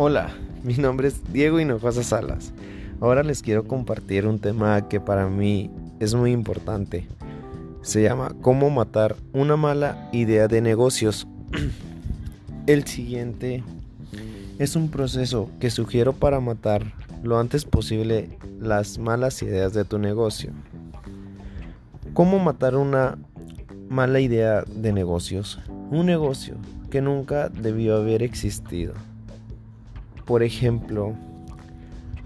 Hola, mi nombre es Diego Hinojosa Salas. Ahora les quiero compartir un tema que para mí es muy importante. Se llama Cómo matar una mala idea de negocios. El siguiente es un proceso que sugiero para matar lo antes posible las malas ideas de tu negocio. ¿Cómo matar una mala idea de negocios? Un negocio que nunca debió haber existido. Por ejemplo,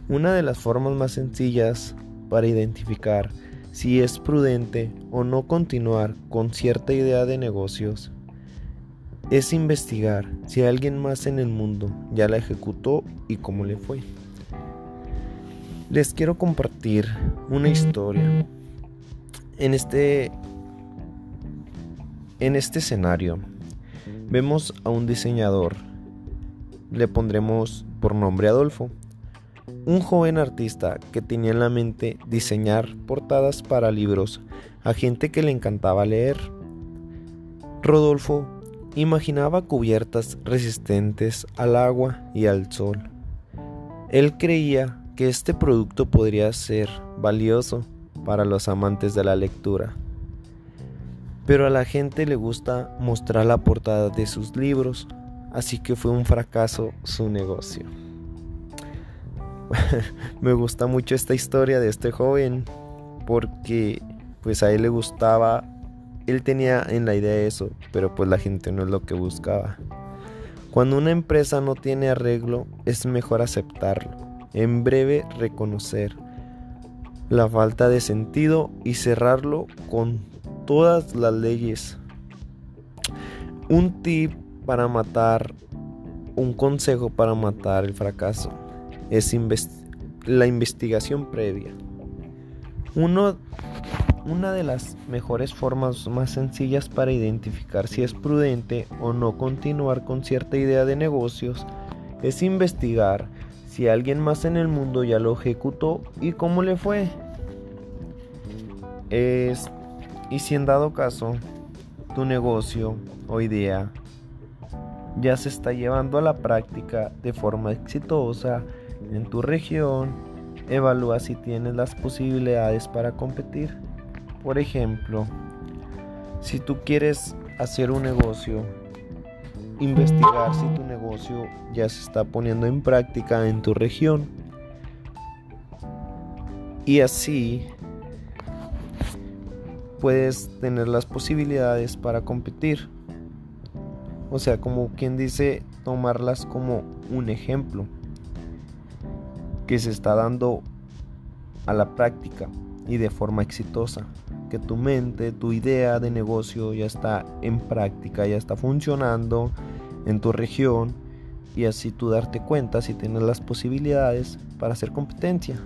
una de las formas más sencillas para identificar si es prudente o no continuar con cierta idea de negocios es investigar si alguien más en el mundo ya la ejecutó y cómo le fue. Les quiero compartir una historia. En este en este escenario vemos a un diseñador. Le pondremos por nombre Adolfo. Un joven artista que tenía en la mente diseñar portadas para libros a gente que le encantaba leer. Rodolfo imaginaba cubiertas resistentes al agua y al sol. Él creía que este producto podría ser valioso para los amantes de la lectura. Pero a la gente le gusta mostrar la portada de sus libros, así que fue un fracaso su negocio. Me gusta mucho esta historia de este joven porque pues a él le gustaba él tenía en la idea eso, pero pues la gente no es lo que buscaba. Cuando una empresa no tiene arreglo, es mejor aceptarlo. En breve, reconocer la falta de sentido y cerrarlo con todas las leyes. Un tip para matar, un consejo para matar el fracaso es la investigación previa. Uno una de las mejores formas más sencillas para identificar si es prudente o no continuar con cierta idea de negocios es investigar si alguien más en el mundo ya lo ejecutó y cómo le fue. Es, y si en dado caso tu negocio o idea ya se está llevando a la práctica de forma exitosa en tu región, evalúa si tienes las posibilidades para competir. Por ejemplo, si tú quieres hacer un negocio, investigar si tu negocio ya se está poniendo en práctica en tu región. Y así puedes tener las posibilidades para competir. O sea, como quien dice, tomarlas como un ejemplo que se está dando a la práctica y de forma exitosa que tu mente, tu idea de negocio ya está en práctica, ya está funcionando en tu región y así tú darte cuenta si tienes las posibilidades para hacer competencia.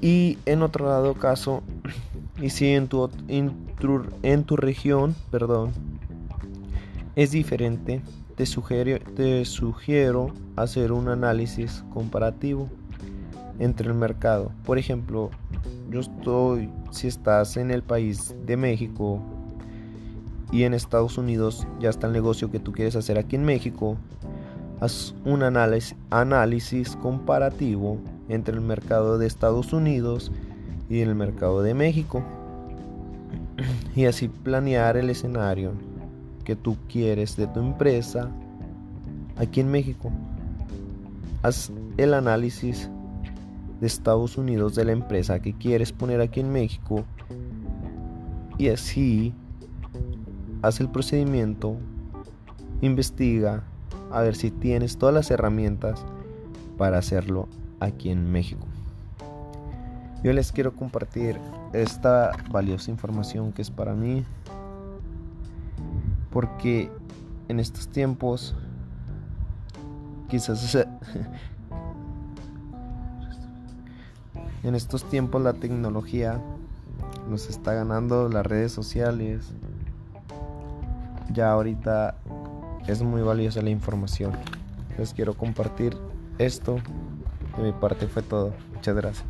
Y en otro lado caso, y si en tu, en tu, región, perdón, es diferente, te sugiero, te sugiero hacer un análisis comparativo entre el mercado. Por ejemplo, yo estoy, si estás en el país de México y en Estados Unidos ya está el negocio que tú quieres hacer aquí en México, haz un análisis, análisis comparativo entre el mercado de Estados Unidos y el mercado de México. Y así planear el escenario que tú quieres de tu empresa aquí en México. Haz el análisis de Estados Unidos de la empresa que quieres poner aquí en México y así hace el procedimiento, investiga a ver si tienes todas las herramientas para hacerlo aquí en México. Yo les quiero compartir esta valiosa información que es para mí porque en estos tiempos quizás En estos tiempos la tecnología nos está ganando las redes sociales. Ya ahorita es muy valiosa la información. Les quiero compartir esto. De mi parte fue todo. Muchas gracias.